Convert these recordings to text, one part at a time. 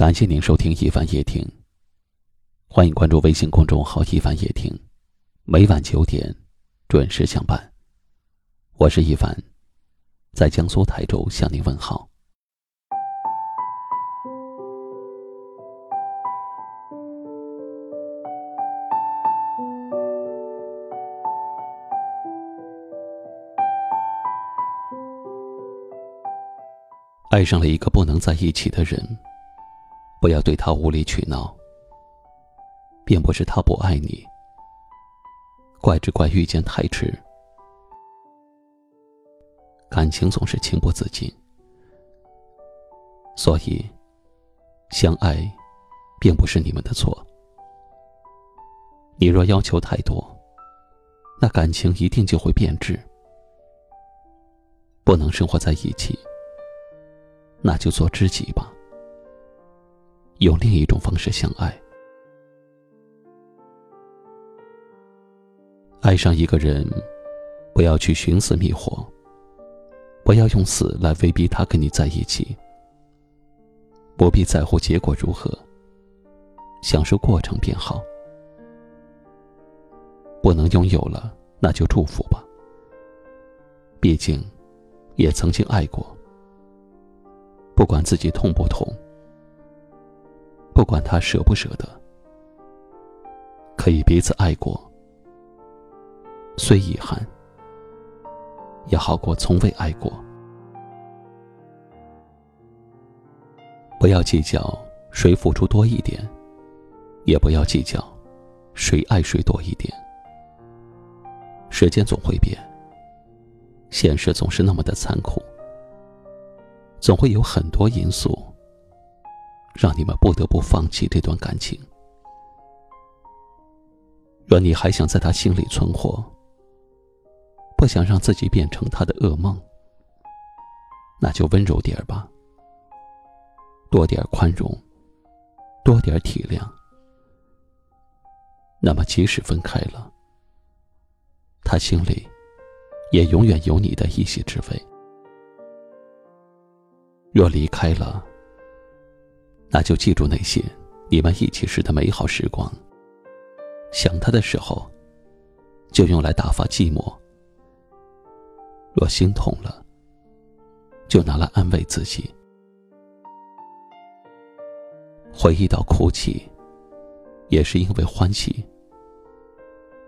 感谢您收听一凡夜听。欢迎关注微信公众号“一凡夜听”，每晚九点准时相伴。我是一凡，在江苏台州向您问好。爱上了一个不能在一起的人，不要对他无理取闹，并不是他不爱你，怪只怪遇见太迟。感情总是情不自禁，所以相爱并不是你们的错。你若要求太多，那感情一定就会变质，不能生活在一起。那就做知己吧，用另一种方式相爱。爱上一个人，不要去寻死觅活，不要用死来威逼他跟你在一起。不必在乎结果如何，享受过程便好。不能拥有了，那就祝福吧。毕竟，也曾经爱过。不管自己痛不痛，不管他舍不舍得，可以彼此爱过，虽遗憾，也好过从未爱过。不要计较谁付出多一点，也不要计较谁爱谁多一点。时间总会变，现实总是那么的残酷。总会有很多因素，让你们不得不放弃这段感情。若你还想在他心里存活，不想让自己变成他的噩梦，那就温柔点儿吧，多点宽容，多点体谅。那么，即使分开了，他心里也永远有你的一席之位。若离开了，那就记住那些你们一起时的美好时光。想他的时候，就用来打发寂寞；若心痛了，就拿来安慰自己。回忆到哭泣，也是因为欢喜。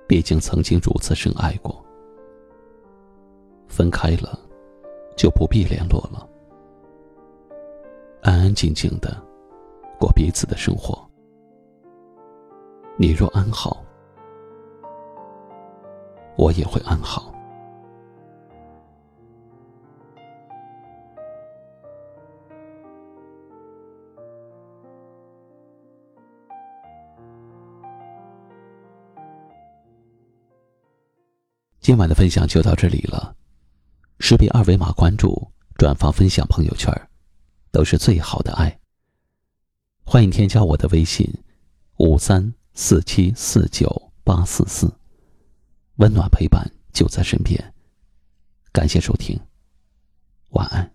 毕竟曾经如此深爱过，分开了，就不必联络了。安安静静的过彼此的生活。你若安好，我也会安好。今晚的分享就到这里了，识别二维码关注、转发、分享朋友圈都是最好的爱。欢迎添加我的微信：五三四七四九八四四，温暖陪伴就在身边。感谢收听，晚安。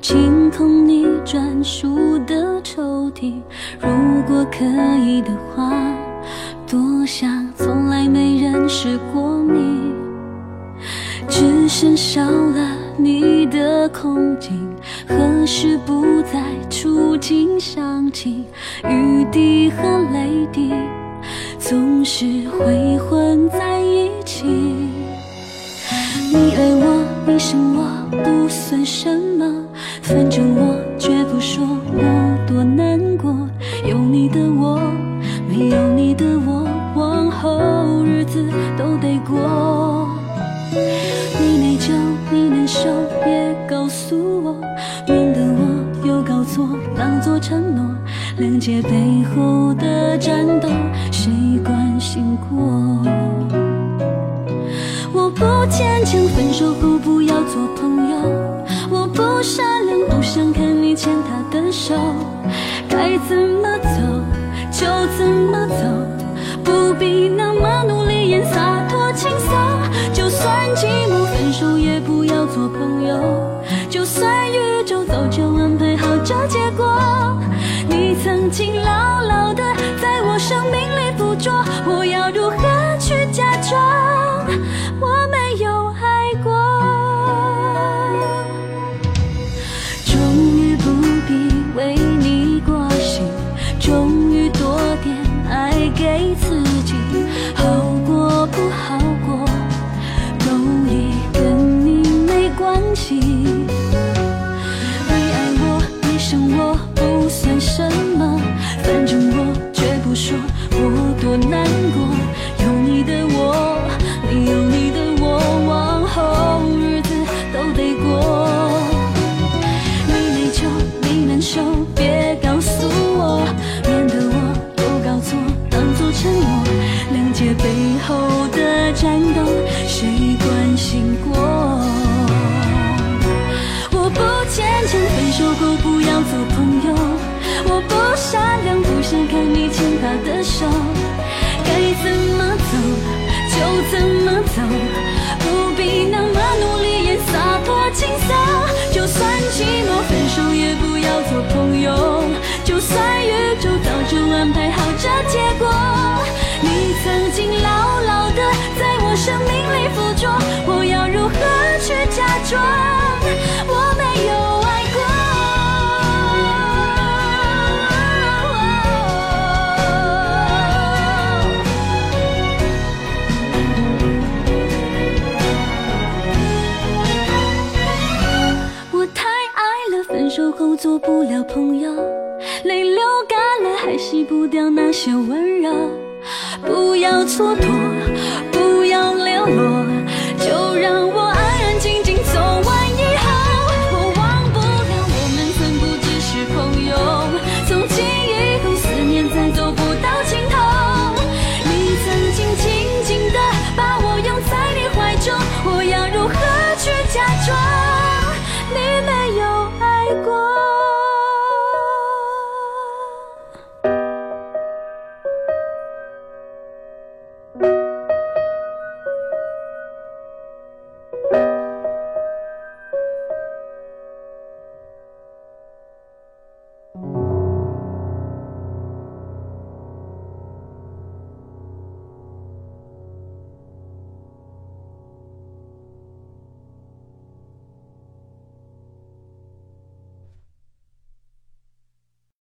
清空你专属的抽屉。如果可以的话，多想从来没认识过你。只剩少了你的空景，何时不再触景伤情？雨滴和泪滴总是会混在一起。你爱我。你生我不算什么，反正我绝不说我多难过。有你的我，没有你的我，往后日子都得过。你内疚，你难受，别告诉我，免得我又搞错，当作承诺。谅解背后的战斗，谁关心过？不牵强分手后不要做朋友。我不善良不想看你牵他的手。该怎么走就怎么走。不必那么努力也洒脱轻松就算寂寞分手也不要做朋友。就算宇宙早就安排好这结果。你曾经牢牢的在我生命里捕捉我要如何不算什么，反正我绝不说我多难过。有你的我，你有你的我，往后还洗不掉那些温柔。不要蹉跎，不